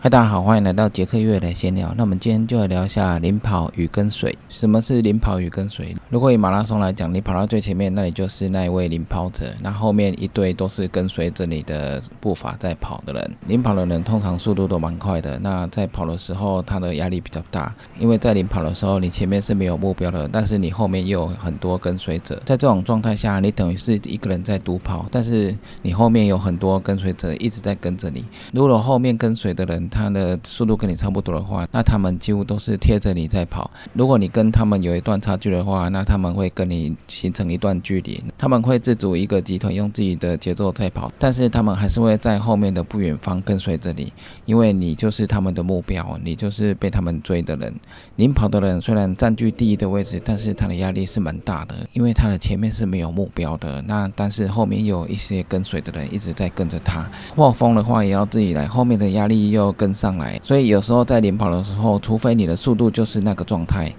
嗨，大家好，欢迎来到杰克月来闲聊。那我们今天就来聊一下领跑与跟随。什么是领跑与跟随？如果以马拉松来讲，你跑到最前面，那你就是那一位领跑者，那后面一堆都是跟随着你的步伐在跑的人。领跑的人通常速度都蛮快的，那在跑的时候，他的压力比较大，因为在领跑的时候，你前面是没有目标的，但是你后面又有很多跟随者。在这种状态下，你等于是一个人在独跑，但是你后面有很多跟随者一直在跟着你。如果后面跟随的人，他的速度跟你差不多的话，那他们几乎都是贴着你在跑。如果你跟他们有一段差距的话，那他们会跟你形成一段距离。他们会自主一个集团，用自己的节奏在跑，但是他们还是会在后面的不远方跟随着你，因为你就是他们的目标，你就是被他们追的人。领跑的人虽然占据第一的位置，但是他的压力是蛮大的，因为他的前面是没有目标的。那但是后面有一些跟随的人一直在跟着他。画风的话也要自己来，后面的压力又 跟上。来，所以有时候在领跑的时候，除非你的速度就是那个状态，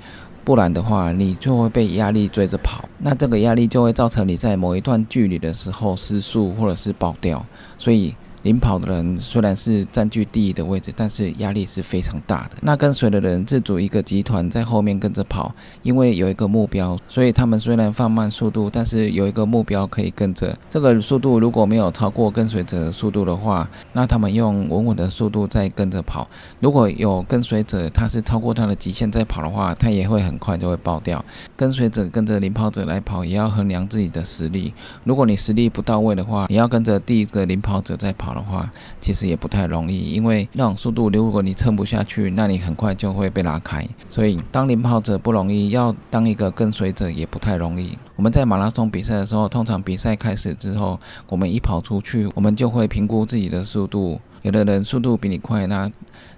不然的话，你就会被压力追着跑。那这个压力就会造成你在某一段距离的时候失速或者是爆掉。所以。领跑的人虽然是占据第一的位置，但是压力是非常大的。那跟随的人自主一个集团在后面跟着跑，因为有一个目标，所以他们虽然放慢速度，但是有一个目标可以跟着。这个速度如果没有超过跟随者的速度的话，那他们用稳稳的速度在跟着跑。如果有跟随者他是超过他的极限在跑的话，他也会很快就会爆掉。跟随者跟着领跑者来跑，也要衡量自己的实力。如果你实力不到位的话，你要跟着第一个领跑者在跑。跑的话，其实也不太容易，因为那种速度，如果你撑不下去，那你很快就会被拉开。所以，当领跑者不容易，要当一个跟随者也不太容易。我们在马拉松比赛的时候，通常比赛开始之后，我们一跑出去，我们就会评估自己的速度。有的人速度比你快，那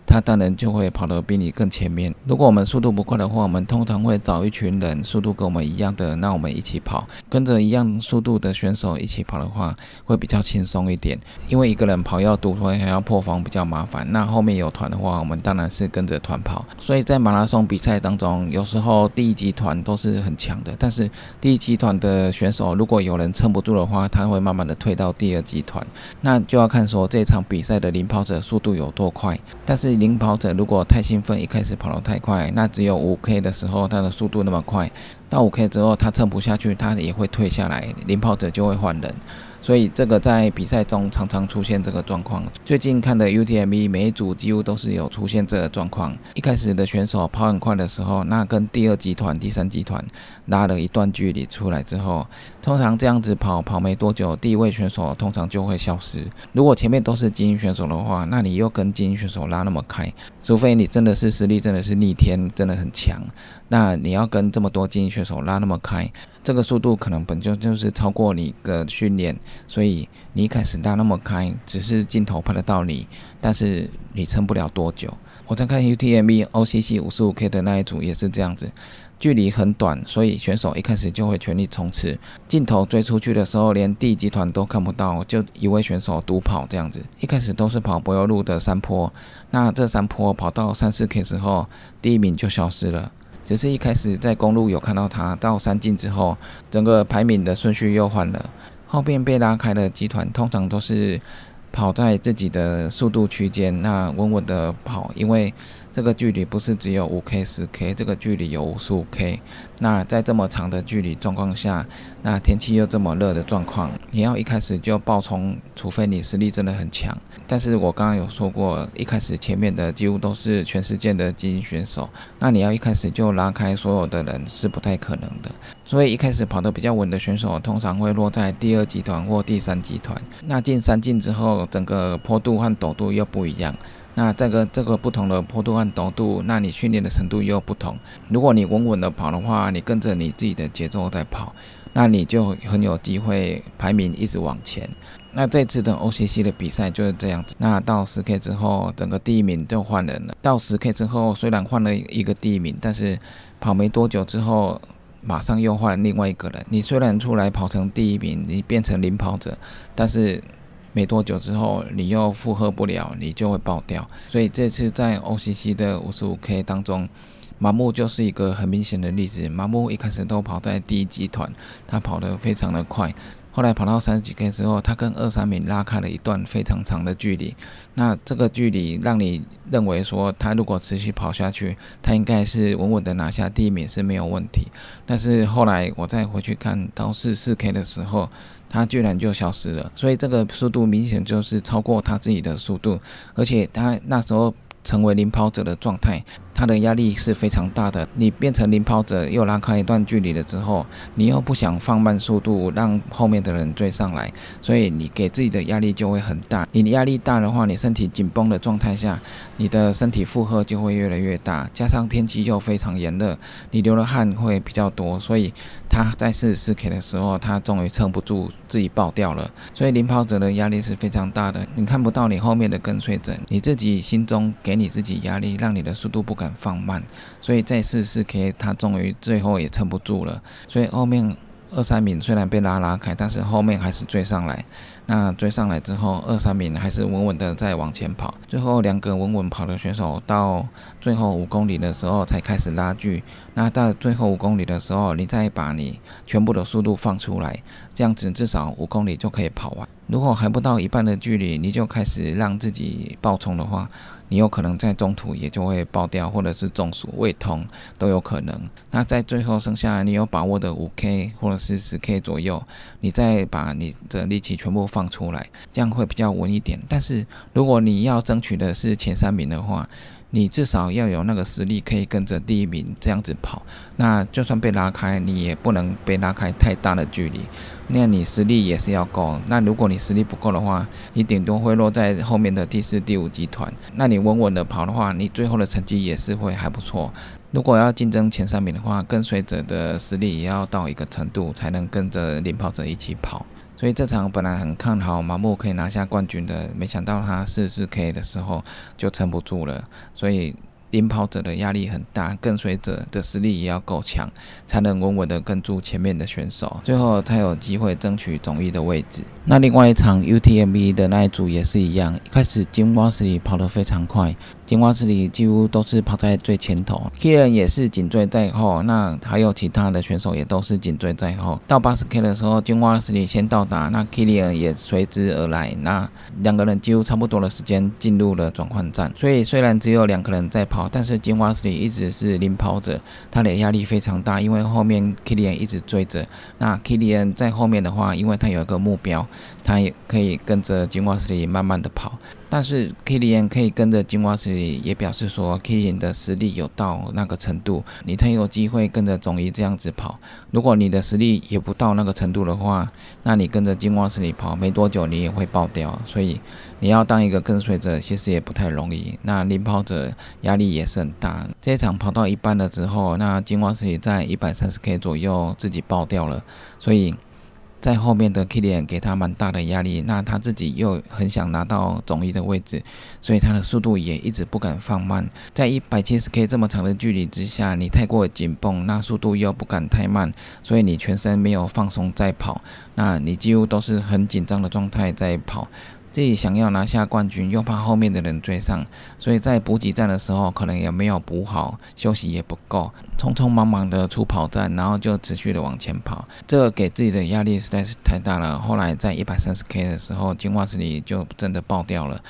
他当然就会跑得比你更前面。如果我们速度不快的话，我们通常会找一群人速度跟我们一样的，那我们一起跑，跟着一样速度的选手一起跑的话，会比较轻松一点。因为一个人跑要独团还要破防比较麻烦。那后面有团的话，我们当然是跟着团跑。所以在马拉松比赛当中，有时候第一集团都是很强的，但是第一集团的选手如果有人撑不住的话，他会慢慢的退到第二集团。那就要看说这场比赛的领跑者速度有多快，但是。领跑者如果太兴奋，一开始跑得太快，那只有五 K 的时候，他的速度那么快，到五 K 之后他撑不下去，他也会退下来，领跑者就会换人。所以这个在比赛中常常出现这个状况。最近看的 UTMB 每一组几乎都是有出现这个状况。一开始的选手跑很快的时候，那跟第二集团、第三集团拉了一段距离出来之后，通常这样子跑跑没多久，第一位选手通常就会消失。如果前面都是精英选手的话，那你又跟精英选手拉那么开，除非你真的是实力真的是逆天，真的很强，那你要跟这么多精英选手拉那么开。这个速度可能本就就是超过你的训练，所以你一开始拉那么开，只是镜头拍得到你，但是你撑不了多久。我在看 UTMB OCC 五十五 K 的那一组也是这样子，距离很短，所以选手一开始就会全力冲刺，镜头追出去的时候，连第一集团都看不到，就一位选手独跑这样子。一开始都是跑柏油路的山坡，那这山坡跑到三四 K 之后，第一名就消失了。只是一开始在公路有看到他，到山径之后，整个排名的顺序又换了。后边被拉开的集团通常都是跑在自己的速度区间，那稳稳的跑，因为。这个距离不是只有五 K、十 K，这个距离有五十五 K。那在这么长的距离状况下，那天气又这么热的状况，你要一开始就爆冲，除非你实力真的很强。但是我刚刚有说过，一开始前面的几乎都是全世界的精英选手，那你要一开始就拉开所有的人是不太可能的。所以一开始跑得比较稳的选手，通常会落在第二集团或第三集团。那进三进之后，整个坡度和陡度又不一样。那这个这个不同的坡度和陡度，那你训练的程度又不同。如果你稳稳的跑的话，你跟着你自己的节奏在跑，那你就很有机会排名一直往前。那这次的 OCC 的比赛就是这样子。那到十 K 之后，整个第一名就换人了。到十 K 之后，虽然换了一个第一名，但是跑没多久之后，马上又换另外一个人。你虽然出来跑成第一名，你变成领跑者，但是。没多久之后，你又负荷不了，你就会爆掉。所以这次在 OCC 的五十五 K 当中，麻木就是一个很明显的例子。麻木一开始都跑在第一集团，他跑得非常的快。后来跑到三十几 K 之后，他跟二三名拉开了一段非常长的距离。那这个距离让你认为说，他如果持续跑下去，他应该是稳稳的拿下第一名是没有问题。但是后来我再回去看到四四 K 的时候，他居然就消失了。所以这个速度明显就是超过他自己的速度，而且他那时候成为领跑者的状态。他的压力是非常大的。你变成领跑者，又拉开一段距离了之后，你又不想放慢速度，让后面的人追上来，所以你给自己的压力就会很大。你压力大的话，你身体紧绷的状态下，你的身体负荷就会越来越大。加上天气又非常炎热，你流的汗会比较多，所以他在四十四 K 的时候，他终于撑不住，自己爆掉了。所以领跑者的压力是非常大的。你看不到你后面的跟随者，你自己心中给给你自己压力，让你的速度不敢。放慢，所以在四四 K，他终于最后也撑不住了。所以后面二三名虽然被拉拉开，但是后面还是追上来。那追上来之后，二三名还是稳稳的在往前跑。最后两个稳稳跑的选手到最后五公里的时候才开始拉锯。那到最后五公里的时候，你再把你全部的速度放出来，这样子至少五公里就可以跑完。如果还不到一半的距离，你就开始让自己爆冲的话，你有可能在中途也就会爆掉，或者是中暑、胃痛都有可能。那在最后剩下你有把握的五 K 或者是十 K 左右，你再把你的力气全部放出来，这样会比较稳一点。但是如果你要争取的是前三名的话，你至少要有那个实力，可以跟着第一名这样子跑。那就算被拉开，你也不能被拉开太大的距离。那你实力也是要够。那如果你实力不够的话，你顶多会落在后面的第四、第五集团。那你稳稳的跑的话，你最后的成绩也是会还不错。如果要竞争前三名的话，跟随者的实力也要到一个程度，才能跟着领跑者一起跑。所以这场本来很看好麻木可以拿下冠军的，没想到他四四 K 的时候就撑不住了，所以。领跑者的压力很大，跟随者的实力也要够强，才能稳稳的跟住前面的选手，最后才有机会争取总一的位置。那另外一场 UTMB 的那一组也是一样，一开始金瓜石里跑得非常快。金瓜石里几乎都是跑在最前头，Kilian 也是紧追在后，那还有其他的选手也都是紧追在后。到八十 K 的时候，金瓜石里先到达，那 Kilian 也随之而来，那两个人几乎差不多的时间进入了转换站。所以虽然只有两个人在跑，但是金瓜石里一直是领跑者，他的压力非常大，因为后面 Kilian 一直追着。那 Kilian 在后面的话，因为他有一个目标，他也可以跟着金瓜石里慢慢的跑。但是 Kilian 可以跟着金瓜石，也表示说 Kilian 的实力有到那个程度，你才有机会跟着总一这样子跑。如果你的实力也不到那个程度的话，那你跟着金瓜石里跑，没多久你也会爆掉。所以你要当一个跟随者，其实也不太容易。那领跑者压力也是很大。这一场跑到一半了之后，那金瓜石里在一百三十 K 左右自己爆掉了，所以。在后面的 Kilian 给他蛮大的压力，那他自己又很想拿到总一的位置，所以他的速度也一直不敢放慢。在一百七十 K 这么长的距离之下，你太过紧绷，那速度又不敢太慢，所以你全身没有放松在跑，那你几乎都是很紧张的状态在跑。自己想要拿下冠军，又怕后面的人追上，所以在补给站的时候可能也没有补好，休息也不够，匆匆忙忙的出跑站，然后就持续的往前跑，这个给自己的压力实在是太大了。后来在一百三十 K 的时候，金袜子里就真的爆掉了。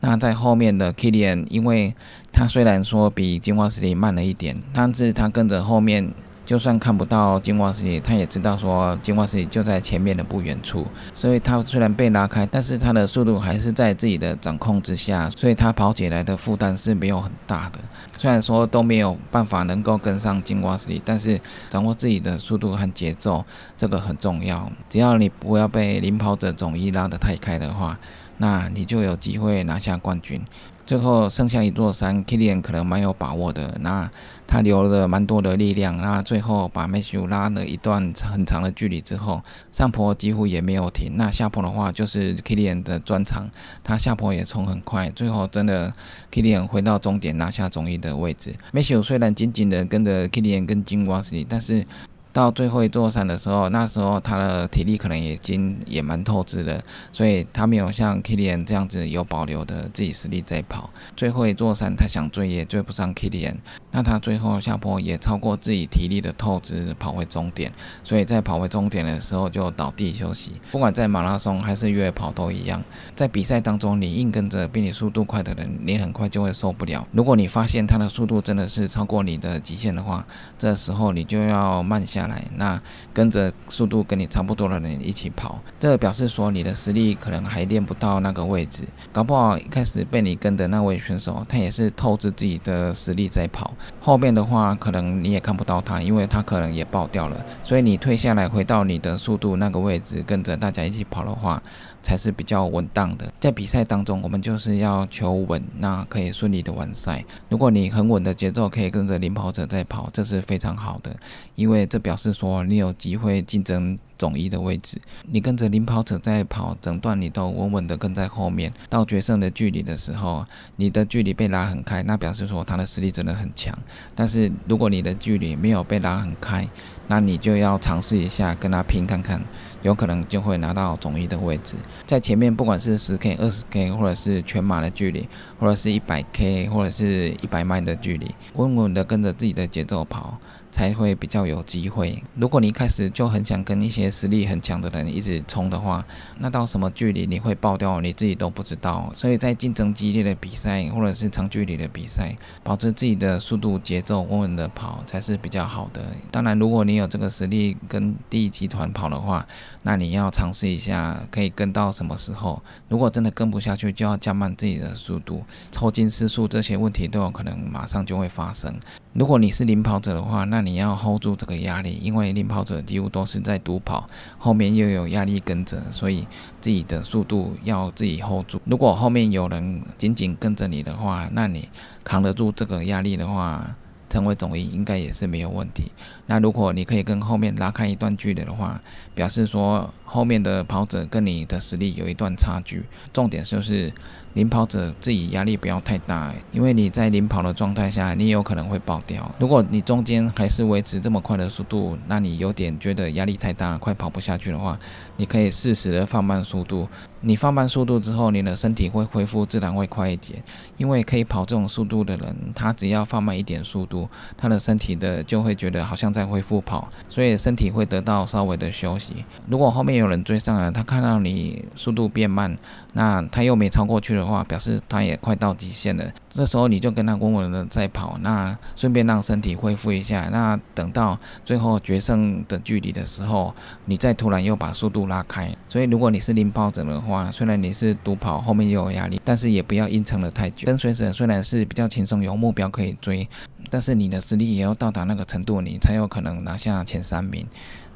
那在后面的 Kilian，因为他虽然说比金袜子里慢了一点，但是他跟着后面。就算看不到金瓜石里，他也知道说金瓜石里就在前面的不远处，所以他虽然被拉开，但是他的速度还是在自己的掌控之下，所以他跑起来的负担是没有很大的。虽然说都没有办法能够跟上金瓜石里，但是掌握自己的速度和节奏，这个很重要。只要你不要被领跑者总一拉得太开的话，那你就有机会拿下冠军。最后剩下一座山，Kilian 可能蛮有把握的。那他留了蛮多的力量，那最后把 Matthew 拉了一段很长的距离之后，上坡几乎也没有停。那下坡的话，就是 Kilian 的专长，他下坡也冲很快。最后真的 Kilian 回到终点拿下总一的位置。Matthew 虽然紧紧的跟着 Kilian 跟金瓜石，但是。到最后一座山的时候，那时候他的体力可能已经也蛮透支的，所以他没有像 Kilian 这样子有保留的自己实力在跑。最后一座山他想追也追不上 Kilian，那他最后下坡也超过自己体力的透支，跑回终点，所以在跑回终点的时候就倒地休息。不管在马拉松还是越野跑都一样，在比赛当中你硬跟着比你速度快的人，你很快就会受不了。如果你发现他的速度真的是超过你的极限的话，这时候你就要慢下下来，那跟着速度跟你差不多的人一起跑。这表示说你的实力可能还练不到那个位置，搞不好一开始被你跟的那位选手，他也是透支自己的实力在跑。后面的话，可能你也看不到他，因为他可能也爆掉了。所以你退下来，回到你的速度那个位置，跟着大家一起跑的话，才是比较稳当的。在比赛当中，我们就是要求稳，那可以顺利的完赛。如果你很稳的节奏，可以跟着领跑者在跑，这是非常好的，因为这表表示说你有机会竞争。总一的位置，你跟着领跑者在跑，整段你都稳稳的跟在后面。到决胜的距离的时候，你的距离被拉很开，那表示说他的实力真的很强。但是如果你的距离没有被拉很开，那你就要尝试一下跟他拼看看，有可能就会拿到总一的位置。在前面不管是十 K、二十 K，或者是全马的距离，或者是一百 K，或者是一百迈的距离，稳稳的跟着自己的节奏跑。才会比较有机会。如果你一开始就很想跟一些实力很强的人一直冲的话，那到什么距离你会爆掉，你自己都不知道。所以在竞争激烈的比赛或者是长距离的比赛，保持自己的速度节奏稳稳的跑才是比较好的。当然，如果你有这个实力跟第一集团跑的话，那你要尝试一下可以跟到什么时候。如果真的跟不下去，就要降慢自己的速度，抽筋失速这些问题都有可能马上就会发生。如果你是领跑者的话，那你要 hold 住这个压力，因为领跑者几乎都是在独跑，后面又有压力跟着，所以自己的速度要自己 hold 住。如果后面有人紧紧跟着你的话，那你扛得住这个压力的话。成为总一应该也是没有问题。那如果你可以跟后面拉开一段距离的话，表示说后面的跑者跟你的实力有一段差距。重点就是领跑者自己压力不要太大，因为你在领跑的状态下，你有可能会爆掉。如果你中间还是维持这么快的速度，那你有点觉得压力太大，快跑不下去的话，你可以适时的放慢速度。你放慢速度之后，你的身体会恢复，自然会快一点。因为可以跑这种速度的人，他只要放慢一点速度，他的身体的就会觉得好像在恢复跑，所以身体会得到稍微的休息。如果后面有人追上来，他看到你速度变慢，那他又没超过去的话，表示他也快到极限了。这时候你就跟他稳稳的在跑，那顺便让身体恢复一下。那等到最后决胜的距离的时候，你再突然又把速度拉开。所以如果你是领跑者的话，虽然你是独跑，后面又有压力，但是也不要硬撑了太久。跟随者虽然是比较轻松，有目标可以追，但是你的实力也要到达那个程度，你才有可能拿下前三名。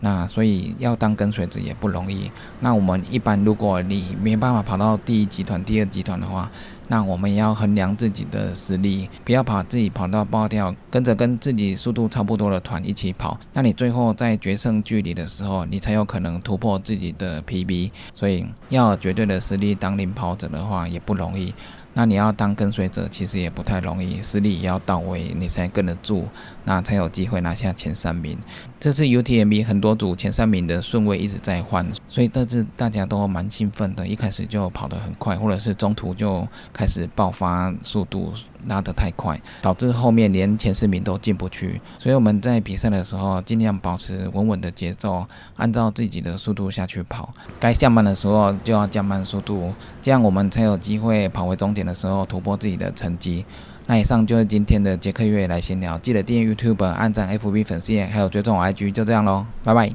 那所以要当跟随者也不容易。那我们一般如果你没办法跑到第一集团、第二集团的话，那我们也要衡量自己的实力，不要把自己跑到爆掉，跟着跟自己速度差不多的团一起跑。那你最后在决胜距离的时候，你才有可能突破自己的 PB。所以要绝对的实力当领跑者的话也不容易。那你要当跟随者，其实也不太容易，实力也要到位，你才跟得住，那才有机会拿下前三名。这次 UTMB 很多组前三名的顺位一直在换，所以这次大家都蛮兴奋的，一开始就跑得很快，或者是中途就开始爆发速度。拉得太快，导致后面连前四名都进不去。所以我们在比赛的时候，尽量保持稳稳的节奏，按照自己的速度下去跑。该降慢的时候就要降慢速度，这样我们才有机会跑回终点的时候突破自己的成绩。那以上就是今天的杰克月来闲聊，记得订阅 YouTube、按赞 FB 粉丝页，还有追踪我 IG，就这样喽，拜拜。